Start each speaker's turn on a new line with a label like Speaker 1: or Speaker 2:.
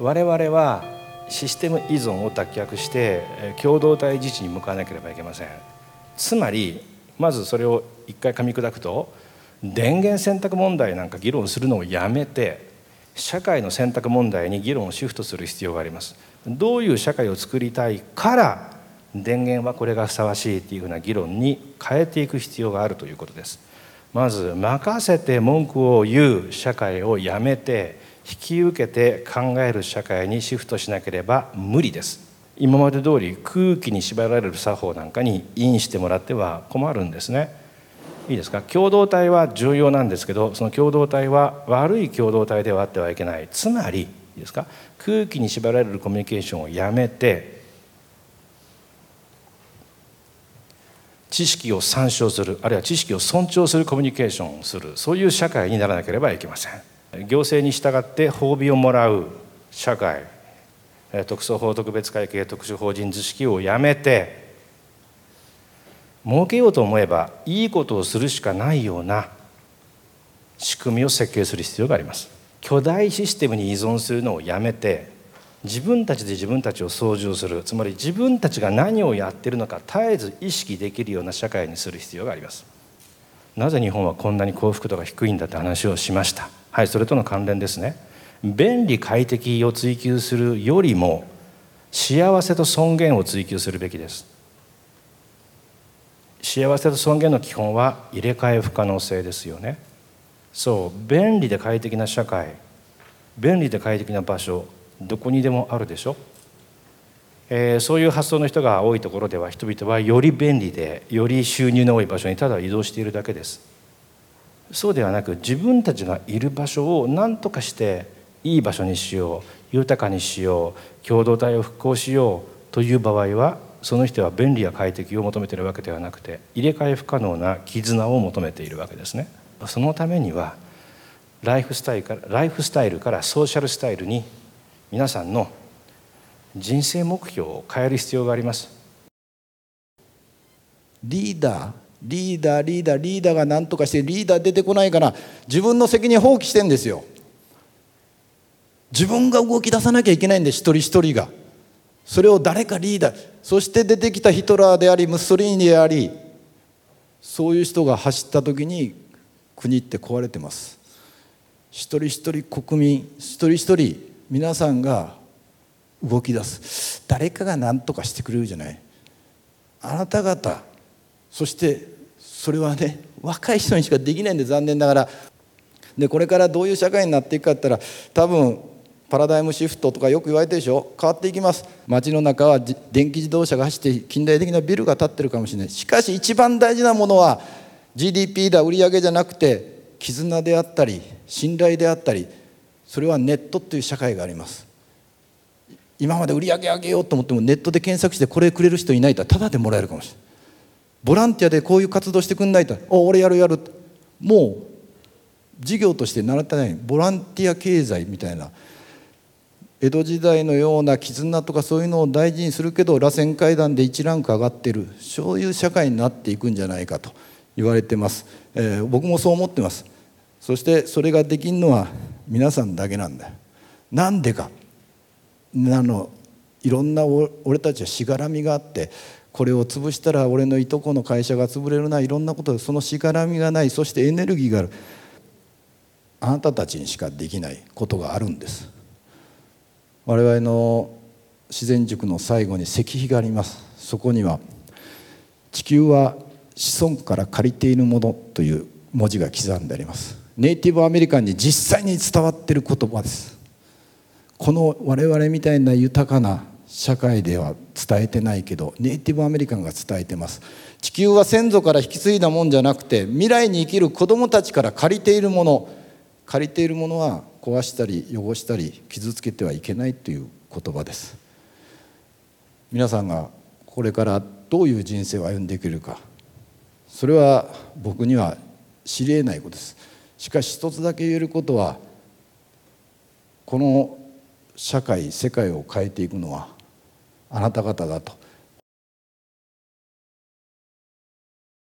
Speaker 1: 我々はシステム依存を脱却して共同体自治に向かわなければいけません。つまりまずそれを一回噛み砕くと電源選択問題なんか議論するのをやめて社会の選択問題に議論をシフトする必要があります。どういう社会を作りたいから電源はこれがふさわしいっていうふうな議論に変えていく必要があるということです。まず任せて文句を言う社会をやめて引き受けて考える社会にシフトしなければ無理です。今まで通り空気に縛られる作法なんかにインしてもらっては困るんですね。いいですか？共同体は重要なんですけどその共同体は悪い共同体ではあってはいけない。つまりいいですか？空気に縛られるコミュニケーションをやめて知識を参照するあるいは知識を尊重するコミュニケーションをする。そういう社会にならなければいけません。行政に従って褒美をもらう社会特措法特別会計特殊法人図式をやめて儲けようと思えばいいことをするしかないような仕組みを設計する必要があります。巨大システムに依存するのをやめて自分たちで自分たちを操縦するつまり自分たちが何をやってるのか絶えず意識できるような社会にする必要があります。なぜ日本はこんなに幸福度が低いんだって話をしました。はいそれとの関連ですね。便利快適を追求するよりも幸せと尊厳を追求するべきです。幸せと尊厳の基本は入れ替え不可能性ですよね。そう便利で快適な社会便利で快適な場所どこにでもあるでしょ、えー、そういう発想の人が多いところでは人々はより便利でより収入の多い場所にただ移動しているだけです。そうではなく自分たちがいる場所を何とかしていい場所にしよう豊かにしよう共同体を復興しようという場合はその人は便利や快適を求めているわけではなくて入れ替え不可能な絆を求めているわけですね。そのためにはライフスタイルからライフスタイルからソーシャルスタイルに皆さんの人生目標を変える必要があります。
Speaker 2: リーダーリーダーリーダーリーダーが何とかしてリーダー出てこないから自分の責任放棄してんですよ。自分が動き出さなきゃいけないんで一人一人が。それを誰かリーダー。そして出てきたヒトラーでありムッソリーニでありそういう人が走った時に国って壊れてます。一人一人国民一人一人皆さんが動き出す。誰かが何とかしてくれるじゃない。あなた方そしてそれはね若い人にしかできないんで残念ながらでこれからどういう社会になっていくかって言ったら多分パラダイムシフトとかよく言われてるでしょ。変わっていきます。街の中は電気自動車が走って近代的なビルが建ってるかもしれない。しかし一番大事なものは GDP だ売り上げじゃなくて絆であったり信頼であったりそれはネットという社会があります。今まで売り上げ上げようと思ってもネットで検索してこれくれる人いないとただでもらえるかもしれない。ボランティアでこういう活動してくんないと。お俺やるやる。もう事業として習ってない。ボランティア経済みたいな。江戸時代のような絆とかそういうのを大事にするけど螺旋階段で1ランク上がってる。そういう社会になっていくんじゃないかと。言われてます、えー、僕もそう思ってます。そしてそれができるのは皆さんだけなんだよ。なんでか。あのいろんな俺たちはしがらみがあってこれを潰したら俺のいとこの会社が潰れるないろんなことでそのしがらみがないそしてエネルギーがある。あなたたちにしかできないことがあるんです。我々の自然塾の最後に石碑があります。そこには「地球は子孫から借りているもの」という文字が刻んであります。ネイティブアメリカンに実際に伝わっている言葉です。この我々みたいな豊かな社会では伝えてないけどネイティブアメリカンが伝えてます。地球は先祖から引き継いだもんじゃなくて未来に生きる子どもたちから借りているもの。借りているものは壊したり汚したり傷つけてはいけないという言葉です。皆さんがこれからどういう人生を歩んでいけるか。それは僕には知りえないことです。しかし一つだけ言えることはこの社会世界を変えていくのはあなた方だと。